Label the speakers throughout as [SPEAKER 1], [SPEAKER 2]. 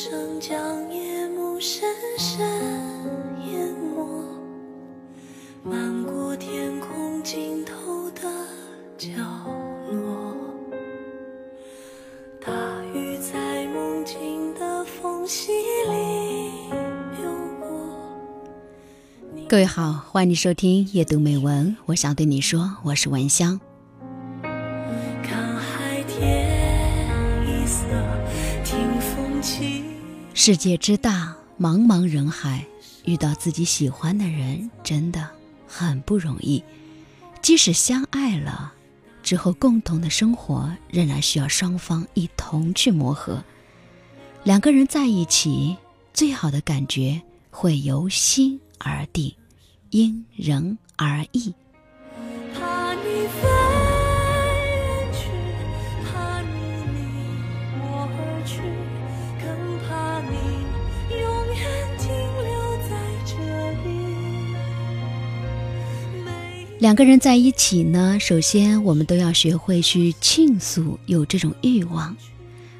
[SPEAKER 1] 声将夜幕深深淹没，漫过天空尽头的角落。大雨在梦境的缝隙里流过。
[SPEAKER 2] 各位好，欢迎收听夜读美文。我想对你说，我是文香。世界之大，茫茫人海，遇到自己喜欢的人真的很不容易。即使相爱了，之后共同的生活仍然需要双方一同去磨合。两个人在一起，最好的感觉会由心而定，因人而异。两个人在一起呢，首先我们都要学会去倾诉，有这种欲望。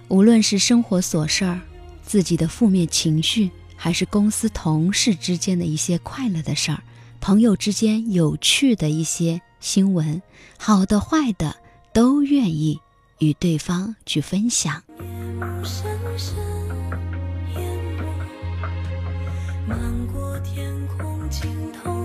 [SPEAKER 2] 无论是生活琐事儿、自己的负面情绪，还是公司同事之间的一些快乐的事儿，朋友之间有趣的一些新闻，好的坏的，都愿意与对方去分享。
[SPEAKER 1] 夜幕深深淹没，漫过天空尽头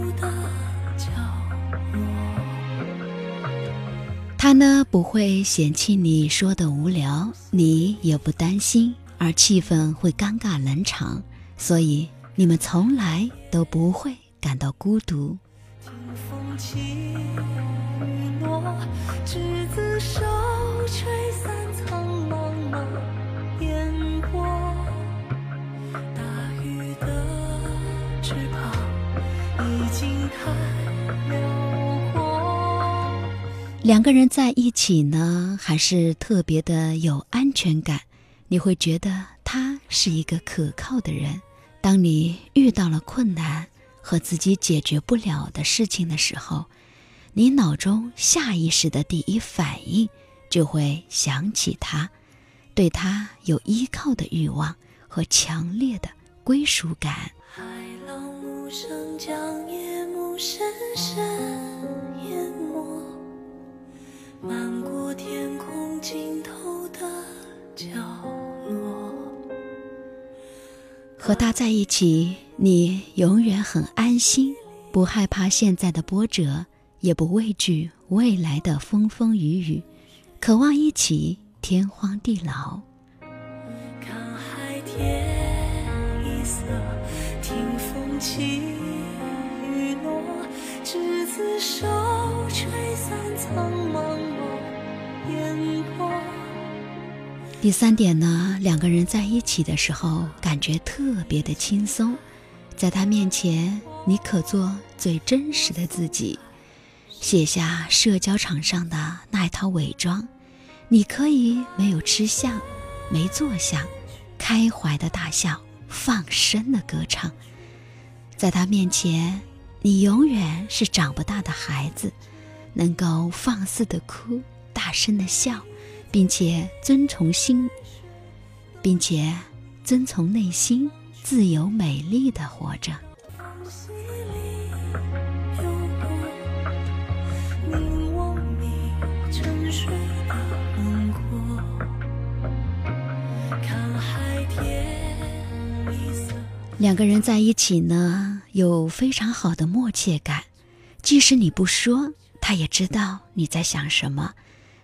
[SPEAKER 2] 他呢不会嫌弃你说的无聊，你也不担心，而气氛会尴尬冷场，所以你们从来都不会感到孤独。
[SPEAKER 1] 听风起雨落，执子手，吹散苍茫茫烟波。大雨的翅膀已经太辽。
[SPEAKER 2] 两个人在一起呢，还是特别的有安全感，你会觉得他是一个可靠的人。当你遇到了困难和自己解决不了的事情的时候，你脑中下意识的第一反应就会想起他，对他有依靠的欲望和强烈的归属感。
[SPEAKER 1] 海浪无声将
[SPEAKER 2] 和他在一起，你永远很安心，不害怕现在的波折，也不畏惧未来的风风雨雨，渴望一起天荒地老。
[SPEAKER 1] 看海天一色，听风起雨落，执子手，吹散苍茫茫烟波。
[SPEAKER 2] 第三点呢，两个人在一起的时候，感觉特别的轻松，在他面前，你可做最真实的自己，卸下社交场上的那一套伪装，你可以没有吃相，没坐相，开怀的大笑，放声的歌唱，在他面前，你永远是长不大的孩子，能够放肆的哭，大声的笑。并且遵从心，并且遵从内心，自由美丽的活着。两个人在一起呢，有非常好的默契感，即使你不说，他也知道你在想什么。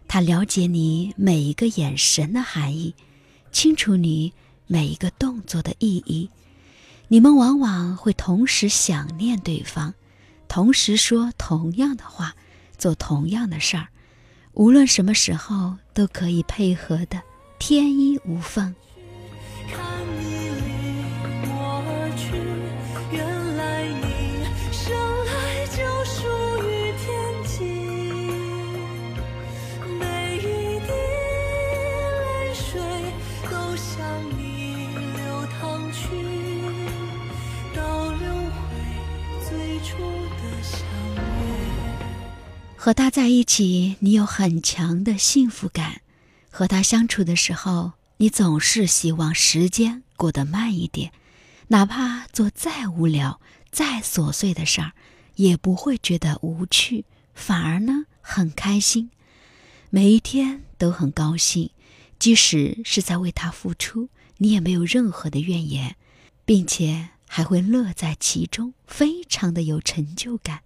[SPEAKER 2] 他了解你每一个眼神的含义，清楚你每一个动作的意义。你们往往会同时想念对方，同时说同样的话，做同样的事儿，无论什么时候都可以配合的天衣无缝。
[SPEAKER 1] 看
[SPEAKER 2] 和他在一起，你有很强的幸福感；和他相处的时候，你总是希望时间过得慢一点，哪怕做再无聊、再琐碎的事儿，也不会觉得无趣，反而呢很开心。每一天都很高兴，即使是在为他付出，你也没有任何的怨言，并且还会乐在其中，非常的有成就感。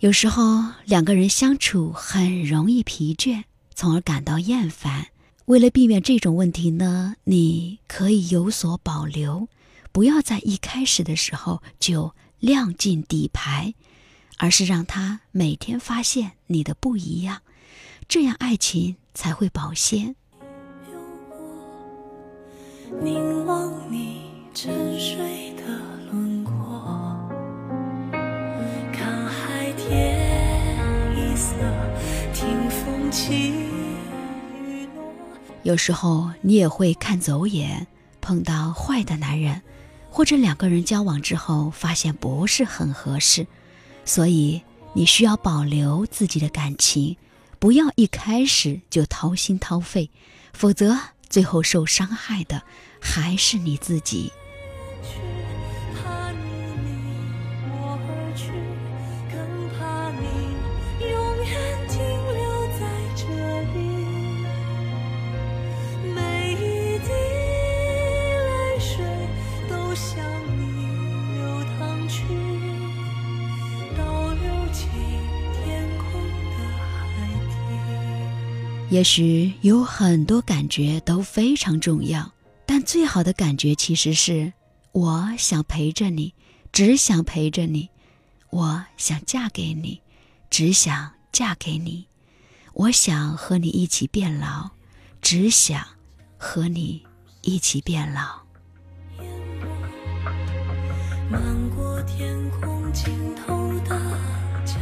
[SPEAKER 2] 有时候两个人相处很容易疲倦，从而感到厌烦。为了避免这种问题呢，你可以有所保留，不要在一开始的时候就亮尽底牌，而是让他每天发现你的不一样，这样爱情才会保鲜。凝望你沉睡有时候你也会看走眼，碰到坏的男人，或者两个人交往之后发现不是很合适，所以你需要保留自己的感情，不要一开始就掏心掏肺，否则最后受伤害的还是你自己。也许有很多感觉都非常重要，但最好的感觉其实是我想陪着你，只想陪着你；我想嫁给你，只想嫁给你；我想和你一起变老，只想和你一起变老。漫过天空尽头的角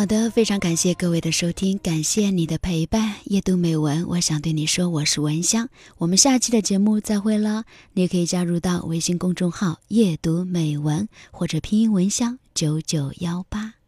[SPEAKER 2] 好的，非常感谢各位的收听，感谢你的陪伴。夜读美文，我想对你说，我是文香。我们下期的节目再会了。你可以加入到微信公众号“夜读美文”或者拼音文香九九幺八。